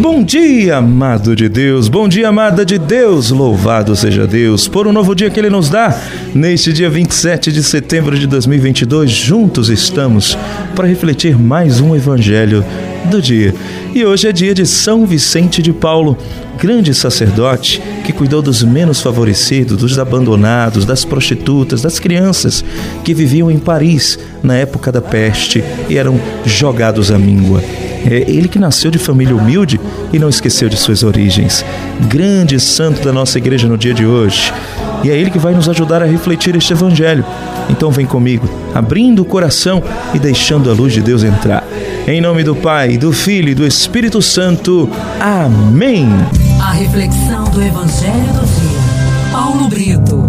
Bom dia, amado de Deus. Bom dia, amada de Deus. Louvado seja Deus por um novo dia que Ele nos dá. Neste dia 27 de setembro de 2022, juntos estamos para refletir mais um Evangelho do dia. E hoje é dia de São Vicente de Paulo, grande sacerdote que cuidou dos menos favorecidos, dos abandonados, das prostitutas, das crianças que viviam em Paris na época da peste e eram jogados à míngua. É ele que nasceu de família humilde e não esqueceu de suas origens. Grande santo da nossa igreja no dia de hoje. E é ele que vai nos ajudar a refletir este evangelho. Então vem comigo, abrindo o coração e deixando a luz de Deus entrar. Em nome do Pai, do Filho e do Espírito Santo. Amém. A reflexão do evangelho do dia. Paulo Brito.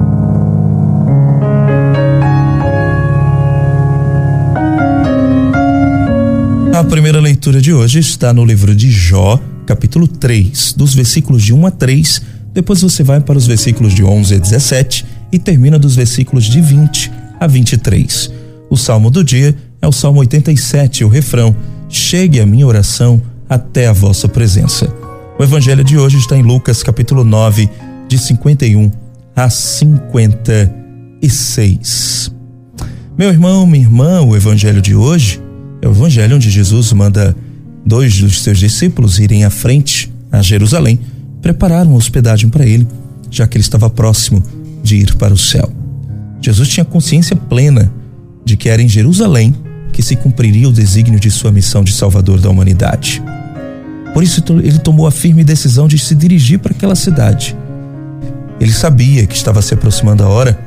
A primeira leitura de hoje está no livro de Jó, capítulo 3, dos versículos de 1 a 3. Depois você vai para os versículos de 11 a 17 e termina dos versículos de 20 a 23. O salmo do dia é o Salmo 87, o refrão: Chegue a minha oração até a vossa presença. O evangelho de hoje está em Lucas, capítulo 9, de 51 a 56. Meu irmão, minha irmã, o evangelho de hoje é o evangelho onde Jesus manda dois dos seus discípulos irem à frente a Jerusalém, preparar uma hospedagem para ele, já que ele estava próximo de ir para o céu. Jesus tinha consciência plena de que era em Jerusalém que se cumpriria o desígnio de sua missão de salvador da humanidade. Por isso ele tomou a firme decisão de se dirigir para aquela cidade. Ele sabia que estava se aproximando a hora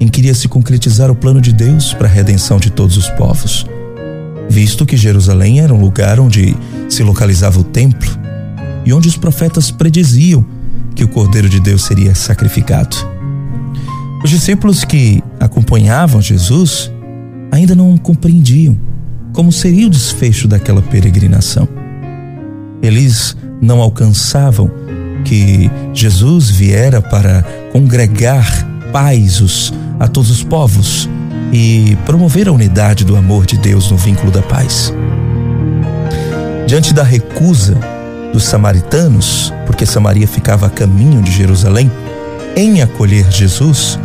em que iria se concretizar o plano de Deus para a redenção de todos os povos visto que Jerusalém era um lugar onde se localizava o templo e onde os profetas prediziam que o Cordeiro de Deus seria sacrificado. Os discípulos que acompanhavam Jesus ainda não compreendiam como seria o desfecho daquela peregrinação. Eles não alcançavam que Jesus viera para congregar paz a todos os povos e promover a unidade do amor de Deus no vínculo da paz. Diante da recusa dos samaritanos, porque Samaria ficava a caminho de Jerusalém, em acolher Jesus,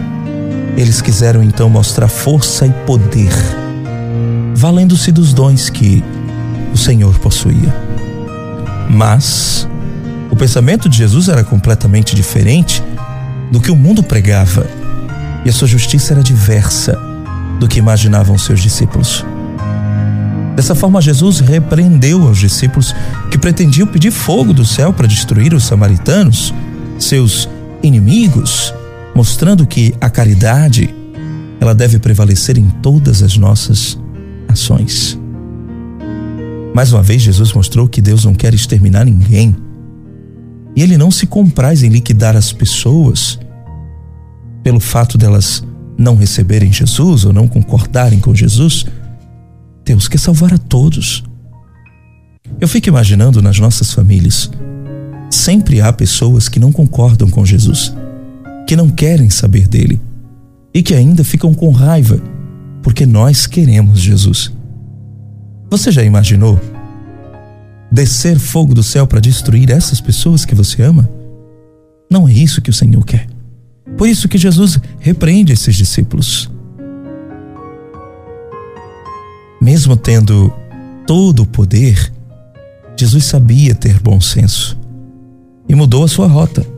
eles quiseram então mostrar força e poder, valendo-se dos dons que o Senhor possuía. Mas o pensamento de Jesus era completamente diferente do que o mundo pregava, e a sua justiça era diversa do que imaginavam seus discípulos. Dessa forma, Jesus repreendeu aos discípulos que pretendiam pedir fogo do céu para destruir os samaritanos, seus inimigos, mostrando que a caridade ela deve prevalecer em todas as nossas ações. Mais uma vez, Jesus mostrou que Deus não quer exterminar ninguém. E ele não se compraz em liquidar as pessoas pelo fato delas não receberem Jesus ou não concordarem com Jesus, Deus quer salvar a todos. Eu fico imaginando nas nossas famílias, sempre há pessoas que não concordam com Jesus, que não querem saber dele e que ainda ficam com raiva porque nós queremos Jesus. Você já imaginou descer fogo do céu para destruir essas pessoas que você ama? Não é isso que o Senhor quer. Por isso que Jesus repreende esses discípulos. Mesmo tendo todo o poder, Jesus sabia ter bom senso e mudou a sua rota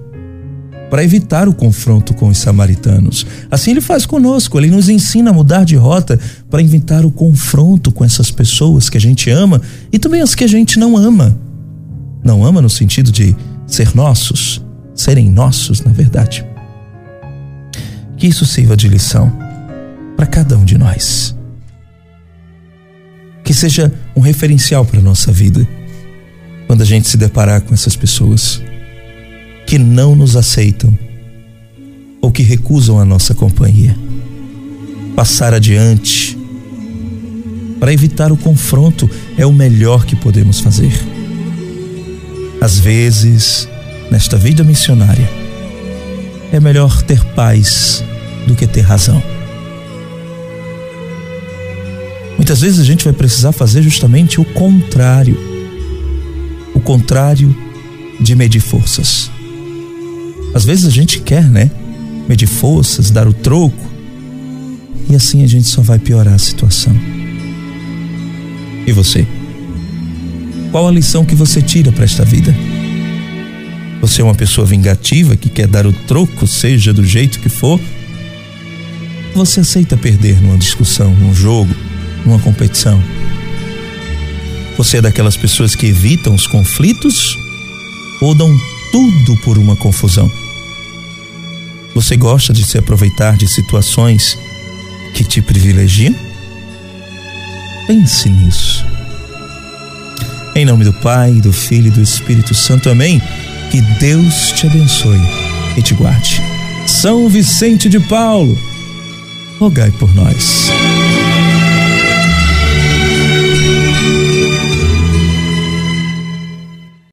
para evitar o confronto com os samaritanos. Assim ele faz conosco, ele nos ensina a mudar de rota para evitar o confronto com essas pessoas que a gente ama e também as que a gente não ama. Não ama no sentido de ser nossos, serem nossos, na verdade. Que isso sirva de lição para cada um de nós. Que seja um referencial para a nossa vida quando a gente se deparar com essas pessoas que não nos aceitam ou que recusam a nossa companhia. Passar adiante para evitar o confronto é o melhor que podemos fazer. Às vezes, nesta vida missionária, é melhor ter paz do que ter razão. Muitas vezes a gente vai precisar fazer justamente o contrário. O contrário de medir forças. Às vezes a gente quer, né? Medir forças, dar o troco. E assim a gente só vai piorar a situação. E você? Qual a lição que você tira para esta vida? Você é uma pessoa vingativa que quer dar o troco, seja do jeito que for? Você aceita perder numa discussão, num jogo, numa competição? Você é daquelas pessoas que evitam os conflitos ou dão tudo por uma confusão? Você gosta de se aproveitar de situações que te privilegiam? Pense nisso. Em nome do Pai, do Filho e do Espírito Santo, amém. Que Deus te abençoe e te guarde. São Vicente de Paulo, rogai por nós.